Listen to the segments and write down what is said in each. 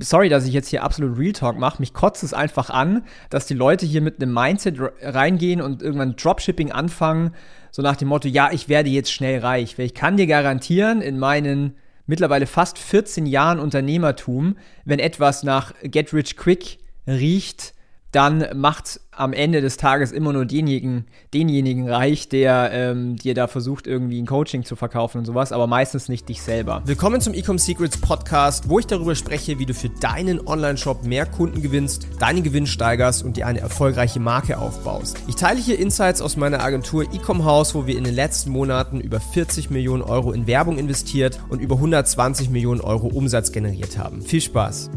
sorry, dass ich jetzt hier absolut Real Talk mache, mich kotzt es einfach an, dass die Leute hier mit einem Mindset reingehen und irgendwann Dropshipping anfangen, so nach dem Motto, ja, ich werde jetzt schnell reich. Weil ich kann dir garantieren, in meinen mittlerweile fast 14 Jahren Unternehmertum, wenn etwas nach Get Rich Quick riecht, dann macht am Ende des Tages immer nur denjenigen, denjenigen reich, der ähm, dir da versucht, irgendwie ein Coaching zu verkaufen und sowas, aber meistens nicht dich selber. Willkommen zum Ecom Secrets Podcast, wo ich darüber spreche, wie du für deinen Online-Shop mehr Kunden gewinnst, deinen Gewinn steigerst und dir eine erfolgreiche Marke aufbaust. Ich teile hier Insights aus meiner Agentur Ecom House, wo wir in den letzten Monaten über 40 Millionen Euro in Werbung investiert und über 120 Millionen Euro Umsatz generiert haben. Viel Spaß!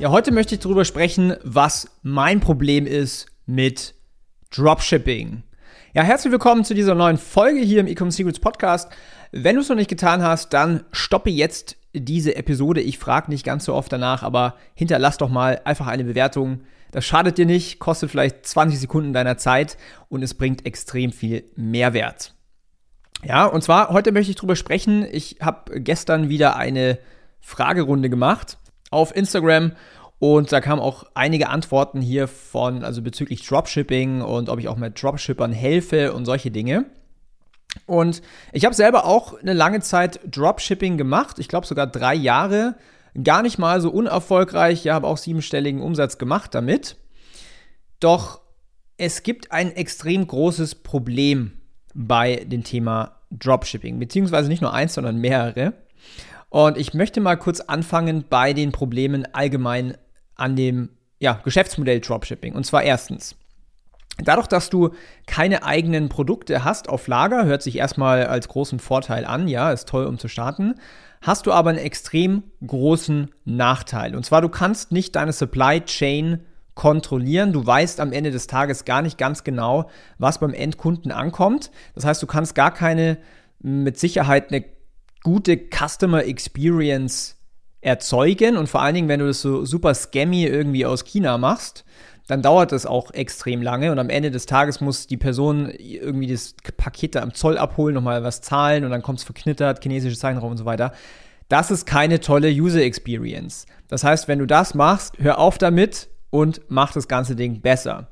Ja, heute möchte ich darüber sprechen, was mein Problem ist mit Dropshipping. Ja, herzlich willkommen zu dieser neuen Folge hier im Ecom Secrets Podcast. Wenn du es noch nicht getan hast, dann stoppe jetzt diese Episode. Ich frage nicht ganz so oft danach, aber hinterlass doch mal einfach eine Bewertung. Das schadet dir nicht, kostet vielleicht 20 Sekunden deiner Zeit und es bringt extrem viel Mehrwert. Ja, und zwar heute möchte ich darüber sprechen. Ich habe gestern wieder eine Fragerunde gemacht auf Instagram und da kamen auch einige Antworten hier von, also bezüglich Dropshipping und ob ich auch mit Dropshippern helfe und solche Dinge. Und ich habe selber auch eine lange Zeit Dropshipping gemacht, ich glaube sogar drei Jahre, gar nicht mal so unerfolgreich, ja, habe auch siebenstelligen Umsatz gemacht damit. Doch es gibt ein extrem großes Problem bei dem Thema Dropshipping, beziehungsweise nicht nur eins, sondern mehrere. Und ich möchte mal kurz anfangen bei den Problemen allgemein an dem ja, Geschäftsmodell Dropshipping. Und zwar erstens, dadurch, dass du keine eigenen Produkte hast auf Lager, hört sich erstmal als großen Vorteil an, ja, ist toll, um zu starten, hast du aber einen extrem großen Nachteil. Und zwar, du kannst nicht deine Supply Chain kontrollieren. Du weißt am Ende des Tages gar nicht ganz genau, was beim Endkunden ankommt. Das heißt, du kannst gar keine mit Sicherheit eine gute Customer Experience erzeugen und vor allen Dingen, wenn du das so super scammy irgendwie aus China machst, dann dauert das auch extrem lange und am Ende des Tages muss die Person irgendwie das Paket da am Zoll abholen, nochmal was zahlen und dann kommt es verknittert, chinesische Zeichen drauf und so weiter. Das ist keine tolle User Experience. Das heißt, wenn du das machst, hör auf damit und mach das ganze Ding besser.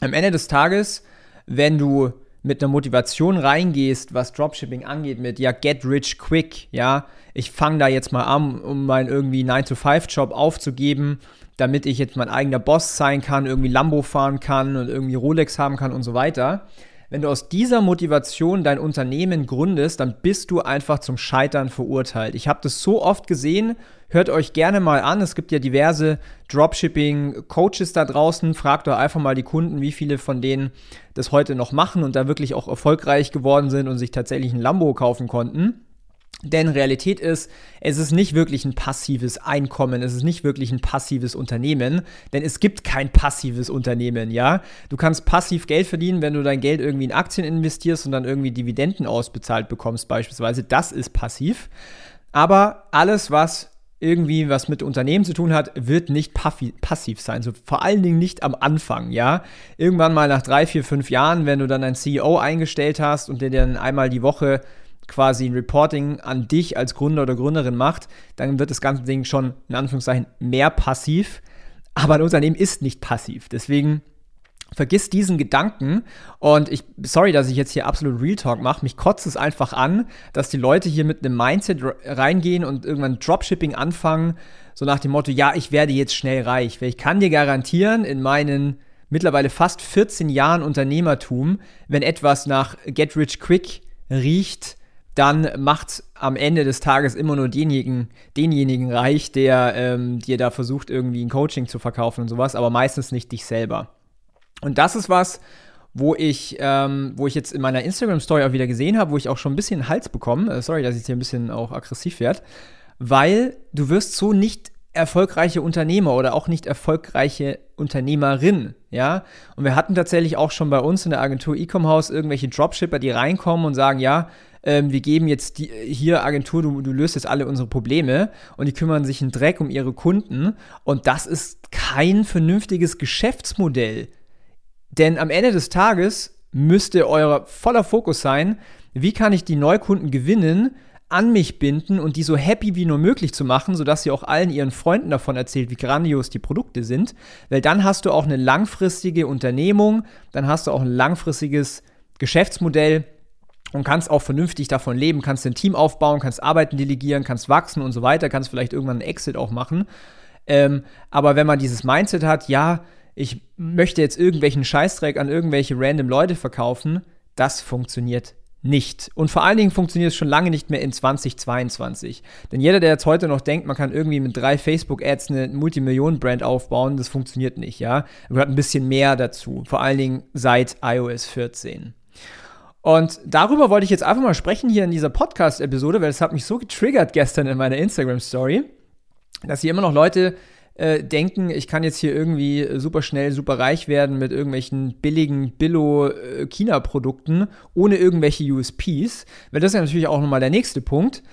Am Ende des Tages, wenn du mit einer Motivation reingehst, was Dropshipping angeht, mit ja, get rich quick, ja, ich fange da jetzt mal an, um meinen irgendwie 9-to-5-Job aufzugeben, damit ich jetzt mein eigener Boss sein kann, irgendwie Lambo fahren kann und irgendwie Rolex haben kann und so weiter. Wenn du aus dieser Motivation dein Unternehmen gründest, dann bist du einfach zum Scheitern verurteilt. Ich habe das so oft gesehen. Hört euch gerne mal an. Es gibt ja diverse Dropshipping-Coaches da draußen. Fragt doch einfach mal die Kunden, wie viele von denen das heute noch machen und da wirklich auch erfolgreich geworden sind und sich tatsächlich ein Lambo kaufen konnten. Denn Realität ist, es ist nicht wirklich ein passives Einkommen, es ist nicht wirklich ein passives Unternehmen, denn es gibt kein passives Unternehmen, ja. Du kannst passiv Geld verdienen, wenn du dein Geld irgendwie in Aktien investierst und dann irgendwie Dividenden ausbezahlt bekommst, beispielsweise. Das ist passiv. Aber alles, was irgendwie was mit Unternehmen zu tun hat, wird nicht passiv sein. So vor allen Dingen nicht am Anfang, ja. Irgendwann mal nach drei, vier, fünf Jahren, wenn du dann einen CEO eingestellt hast und der dann einmal die Woche quasi ein Reporting an dich als Gründer oder Gründerin macht, dann wird das ganze Ding schon in Anführungszeichen mehr passiv. Aber ein Unternehmen ist nicht passiv. Deswegen vergiss diesen Gedanken und ich, sorry, dass ich jetzt hier absolut Real Talk mache, mich kotzt es einfach an, dass die Leute hier mit einem Mindset reingehen und irgendwann Dropshipping anfangen, so nach dem Motto, ja, ich werde jetzt schnell reich. Weil ich kann dir garantieren, in meinen mittlerweile fast 14 Jahren Unternehmertum, wenn etwas nach Get Rich Quick riecht, dann macht am Ende des Tages immer nur denjenigen, denjenigen reich, der ähm, dir da versucht, irgendwie ein Coaching zu verkaufen und sowas, aber meistens nicht dich selber. Und das ist was, wo ich, ähm, wo ich jetzt in meiner Instagram-Story auch wieder gesehen habe, wo ich auch schon ein bisschen Hals bekomme. Äh, sorry, dass ich hier ein bisschen auch aggressiv werde. Weil du wirst so nicht erfolgreiche Unternehmer oder auch nicht erfolgreiche Unternehmerin, ja. Und wir hatten tatsächlich auch schon bei uns in der Agentur Ecom House irgendwelche Dropshipper, die reinkommen und sagen, ja, ähm, wir geben jetzt die, hier Agentur, du, du löst jetzt alle unsere Probleme und die kümmern sich einen Dreck um ihre Kunden und das ist kein vernünftiges Geschäftsmodell. Denn am Ende des Tages müsste euer voller Fokus sein, wie kann ich die Neukunden gewinnen, an mich binden und die so happy wie nur möglich zu machen, sodass sie auch allen ihren Freunden davon erzählt, wie grandios die Produkte sind. Weil dann hast du auch eine langfristige Unternehmung, dann hast du auch ein langfristiges Geschäftsmodell und kannst auch vernünftig davon leben, kannst ein Team aufbauen, kannst Arbeiten delegieren, kannst wachsen und so weiter, kannst vielleicht irgendwann einen Exit auch machen. Ähm, aber wenn man dieses Mindset hat, ja, ich möchte jetzt irgendwelchen Scheißdreck an irgendwelche random Leute verkaufen, das funktioniert nicht. Und vor allen Dingen funktioniert es schon lange nicht mehr in 2022. Denn jeder, der jetzt heute noch denkt, man kann irgendwie mit drei Facebook-Ads eine Multimillionen-Brand aufbauen, das funktioniert nicht, ja. Da gehört ein bisschen mehr dazu. Vor allen Dingen seit iOS 14. Und darüber wollte ich jetzt einfach mal sprechen hier in dieser Podcast-Episode, weil es hat mich so getriggert gestern in meiner Instagram-Story, dass hier immer noch Leute äh, denken, ich kann jetzt hier irgendwie super schnell, super reich werden mit irgendwelchen billigen Billo-China-Produkten äh, ohne irgendwelche USPs. Weil das ist ja natürlich auch nochmal der nächste Punkt.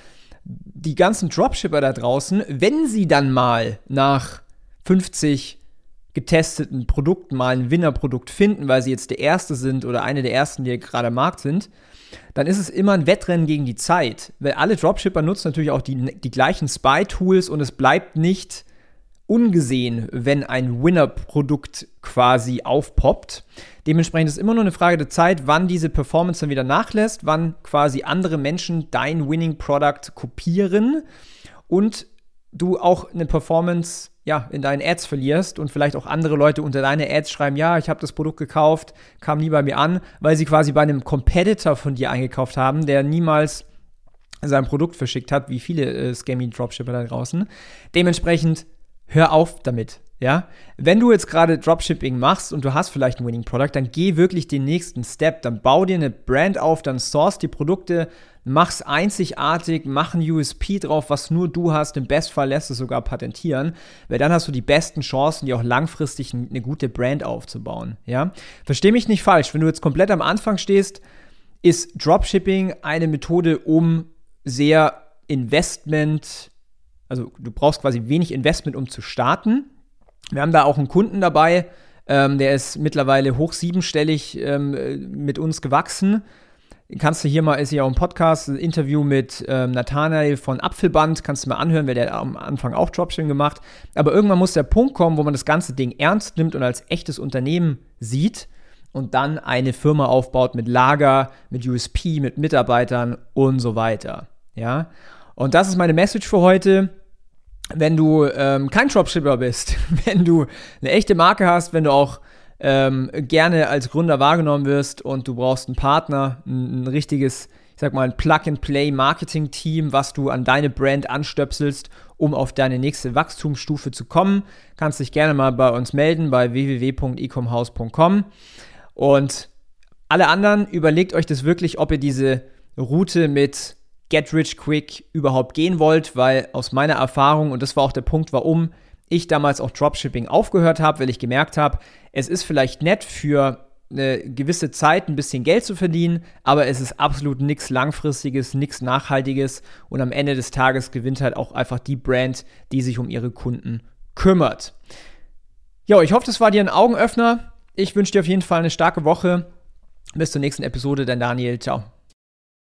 Die ganzen Dropshipper da draußen, wenn sie dann mal nach 50 getesteten Produkten mal ein Winnerprodukt finden, weil sie jetzt der Erste sind oder eine der Ersten, die gerade am Markt sind, dann ist es immer ein Wettrennen gegen die Zeit. Weil alle Dropshipper nutzen natürlich auch die, die gleichen Spy-Tools und es bleibt nicht ungesehen, wenn ein Winner-Produkt quasi aufpoppt. Dementsprechend ist immer nur eine Frage der Zeit, wann diese Performance dann wieder nachlässt, wann quasi andere Menschen dein Winning-Product kopieren und du auch eine Performance ja, in deinen Ads verlierst und vielleicht auch andere Leute unter deine Ads schreiben, ja, ich habe das Produkt gekauft, kam nie bei mir an, weil sie quasi bei einem Competitor von dir eingekauft haben, der niemals sein Produkt verschickt hat, wie viele äh, Scammy Dropshipper da draußen. Dementsprechend hör auf damit. Ja, wenn du jetzt gerade Dropshipping machst und du hast vielleicht ein Winning Product, dann geh wirklich den nächsten Step. Dann bau dir eine Brand auf, dann source die Produkte, mach's einzigartig, mach ein USP drauf, was nur du hast. Im Bestfall lässt es sogar patentieren, weil dann hast du die besten Chancen, dir auch langfristig eine gute Brand aufzubauen. Ja, versteh mich nicht falsch. Wenn du jetzt komplett am Anfang stehst, ist Dropshipping eine Methode, um sehr Investment also du brauchst quasi wenig Investment, um zu starten. Wir haben da auch einen Kunden dabei, ähm, der ist mittlerweile hoch siebenstellig ähm, mit uns gewachsen. Kannst du hier mal, ist ja auch ein Podcast, ein Interview mit ähm, Nathanael von Apfelband, kannst du mal anhören, weil der am Anfang auch Dropshipping gemacht. Aber irgendwann muss der Punkt kommen, wo man das ganze Ding ernst nimmt und als echtes Unternehmen sieht und dann eine Firma aufbaut mit Lager, mit USP, mit Mitarbeitern und so weiter. Ja. Und das ist meine Message für heute. Wenn du ähm, kein Dropshipper bist, wenn du eine echte Marke hast, wenn du auch ähm, gerne als Gründer wahrgenommen wirst und du brauchst einen Partner, ein, ein richtiges, ich sag mal, ein Plug-and-Play-Marketing-Team, was du an deine Brand anstöpselst, um auf deine nächste Wachstumsstufe zu kommen, kannst dich gerne mal bei uns melden bei www.ecomhouse.com. Und alle anderen, überlegt euch das wirklich, ob ihr diese Route mit Get Rich Quick überhaupt gehen wollt, weil aus meiner Erfahrung, und das war auch der Punkt, warum ich damals auch Dropshipping aufgehört habe, weil ich gemerkt habe, es ist vielleicht nett für eine gewisse Zeit ein bisschen Geld zu verdienen, aber es ist absolut nichts Langfristiges, nichts Nachhaltiges und am Ende des Tages gewinnt halt auch einfach die Brand, die sich um ihre Kunden kümmert. Ja, ich hoffe, das war dir ein Augenöffner. Ich wünsche dir auf jeden Fall eine starke Woche. Bis zur nächsten Episode, dein Daniel. Ciao.